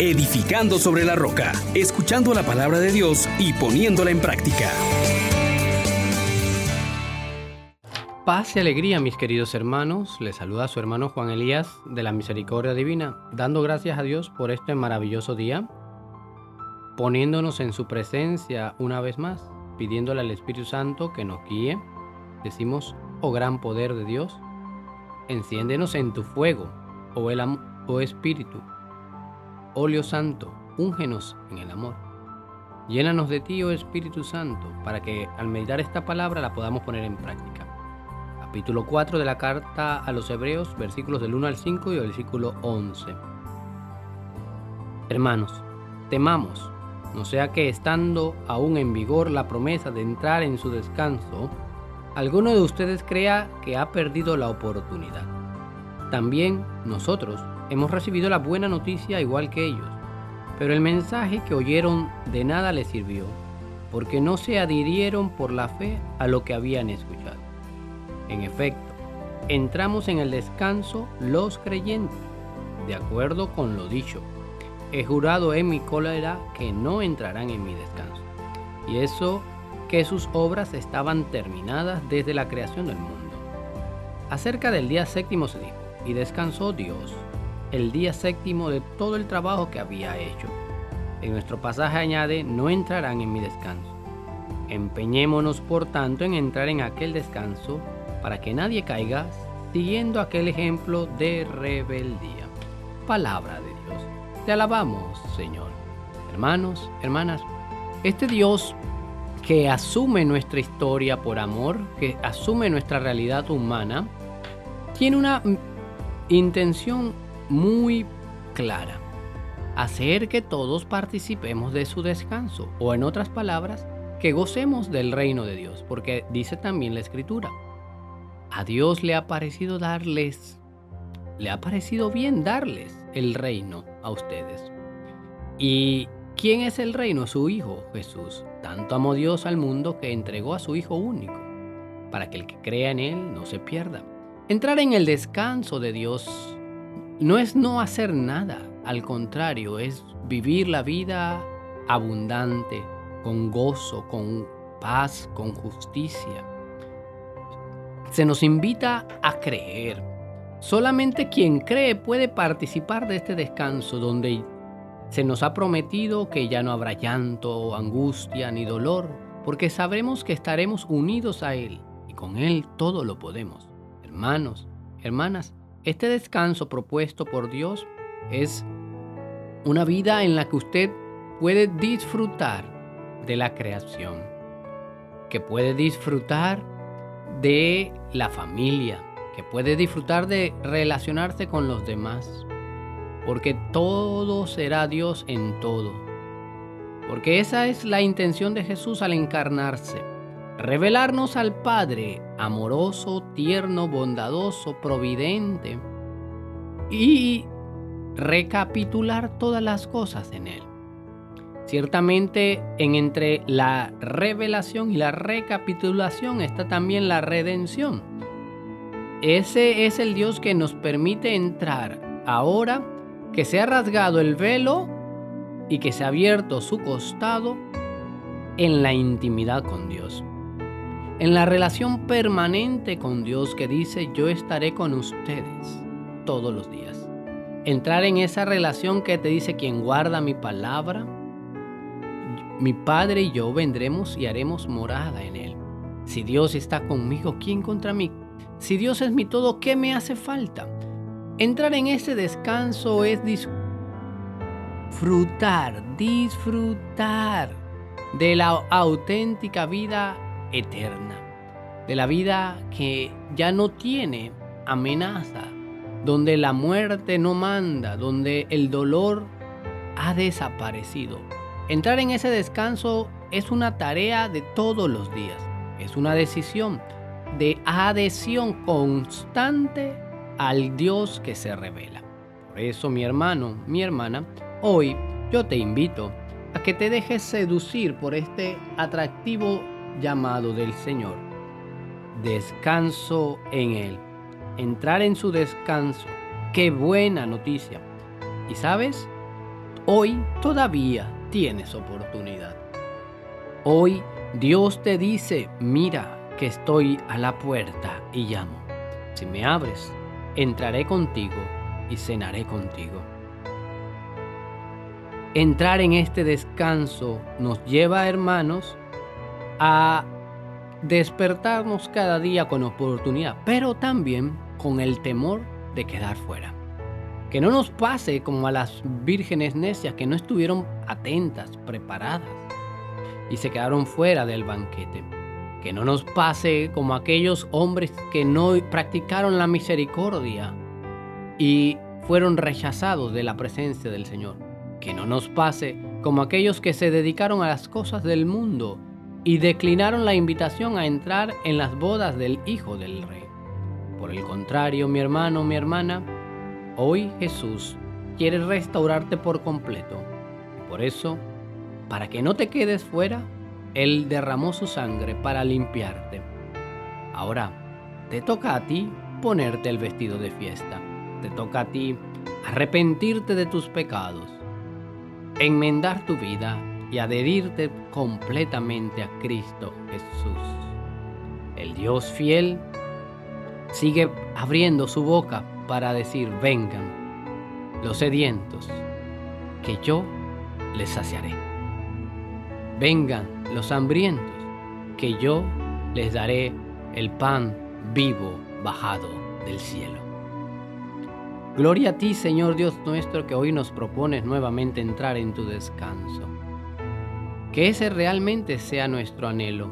edificando sobre la roca, escuchando la palabra de Dios y poniéndola en práctica. Paz y alegría, mis queridos hermanos. Les saluda su hermano Juan Elías de la Misericordia Divina, dando gracias a Dios por este maravilloso día, poniéndonos en su presencia una vez más, pidiéndole al Espíritu Santo que nos guíe. Decimos, oh gran poder de Dios, enciéndenos en tu fuego, oh, oh Espíritu, óleo santo, úngenos en el amor. Llénanos de ti, oh Espíritu Santo, para que al meditar esta palabra la podamos poner en práctica. Capítulo 4 de la carta a los Hebreos, versículos del 1 al 5 y versículo 11. Hermanos, temamos, no sea que estando aún en vigor la promesa de entrar en su descanso, alguno de ustedes crea que ha perdido la oportunidad. También nosotros hemos recibido la buena noticia igual que ellos, pero el mensaje que oyeron de nada les sirvió, porque no se adhirieron por la fe a lo que habían escuchado. En efecto, entramos en el descanso los creyentes, de acuerdo con lo dicho. He jurado en mi cólera que no entrarán en mi descanso. Y eso que sus obras estaban terminadas desde la creación del mundo. Acerca del día séptimo se dijo, y descansó Dios el día séptimo de todo el trabajo que había hecho. En nuestro pasaje añade, no entrarán en mi descanso. Empeñémonos por tanto en entrar en aquel descanso para que nadie caiga siguiendo aquel ejemplo de rebeldía. Palabra de Dios. Te alabamos, Señor. Hermanos, hermanas, este Dios que asume nuestra historia por amor, que asume nuestra realidad humana, tiene una intención muy clara. Hacer que todos participemos de su descanso, o en otras palabras, que gocemos del reino de Dios, porque dice también la escritura, a Dios le ha parecido darles, le ha parecido bien darles el reino a ustedes. ¿Y quién es el reino? Su Hijo Jesús. Tanto amó Dios al mundo que entregó a su Hijo único, para que el que crea en Él no se pierda. Entrar en el descanso de Dios no es no hacer nada, al contrario, es vivir la vida abundante, con gozo, con paz, con justicia. Se nos invita a creer. Solamente quien cree puede participar de este descanso donde se nos ha prometido que ya no habrá llanto, angustia ni dolor, porque sabremos que estaremos unidos a Él y con Él todo lo podemos. Hermanos, hermanas, este descanso propuesto por Dios es una vida en la que usted puede disfrutar de la creación, que puede disfrutar de la familia, que puede disfrutar de relacionarse con los demás, porque todo será Dios en todo. Porque esa es la intención de Jesús al encarnarse revelarnos al Padre amoroso, tierno, bondadoso, providente y recapitular todas las cosas en Él. Ciertamente en entre la revelación y la recapitulación está también la redención. Ese es el Dios que nos permite entrar ahora que se ha rasgado el velo y que se ha abierto su costado en la intimidad con Dios en la relación permanente con Dios que dice yo estaré con ustedes todos los días. Entrar en esa relación que te dice quien guarda mi palabra, mi Padre y yo vendremos y haremos morada en él. Si Dios está conmigo, ¿quién contra mí? Si Dios es mi todo, ¿qué me hace falta? Entrar en ese descanso es disfrutar, disfrutar de la auténtica vida eterna, de la vida que ya no tiene amenaza, donde la muerte no manda, donde el dolor ha desaparecido. Entrar en ese descanso es una tarea de todos los días, es una decisión de adhesión constante al Dios que se revela. Por eso mi hermano, mi hermana, hoy yo te invito a que te dejes seducir por este atractivo llamado del Señor. Descanso en Él. Entrar en su descanso. Qué buena noticia. Y sabes, Hoy todavía tienes oportunidad. Hoy Dios te dice, mira que estoy a la puerta y llamo. Si me abres, entraré contigo y cenaré contigo. Entrar en este descanso nos lleva, hermanos, a despertarnos cada día con oportunidad, pero también con el temor de quedar fuera. Que no nos pase como a las vírgenes necias que no estuvieron atentas, preparadas y se quedaron fuera del banquete. Que no nos pase como aquellos hombres que no practicaron la misericordia y fueron rechazados de la presencia del Señor. Que no nos pase como aquellos que se dedicaron a las cosas del mundo y declinaron la invitación a entrar en las bodas del Hijo del Rey. Por el contrario, mi hermano, mi hermana, hoy Jesús quiere restaurarte por completo. Por eso, para que no te quedes fuera, Él derramó su sangre para limpiarte. Ahora, te toca a ti ponerte el vestido de fiesta. Te toca a ti arrepentirte de tus pecados, enmendar tu vida y adherirte completamente a Cristo Jesús. El Dios fiel sigue abriendo su boca para decir, vengan los sedientos, que yo les saciaré. Vengan los hambrientos, que yo les daré el pan vivo bajado del cielo. Gloria a ti, Señor Dios nuestro, que hoy nos propones nuevamente entrar en tu descanso. Que ese realmente sea nuestro anhelo.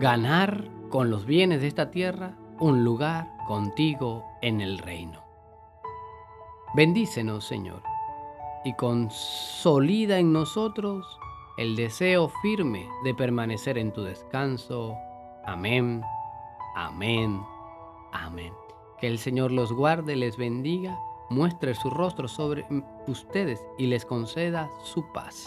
Ganar con los bienes de esta tierra un lugar contigo en el reino. Bendícenos, Señor, y consolida en nosotros el deseo firme de permanecer en tu descanso. Amén, amén, amén. Que el Señor los guarde, les bendiga, muestre su rostro sobre ustedes y les conceda su paz.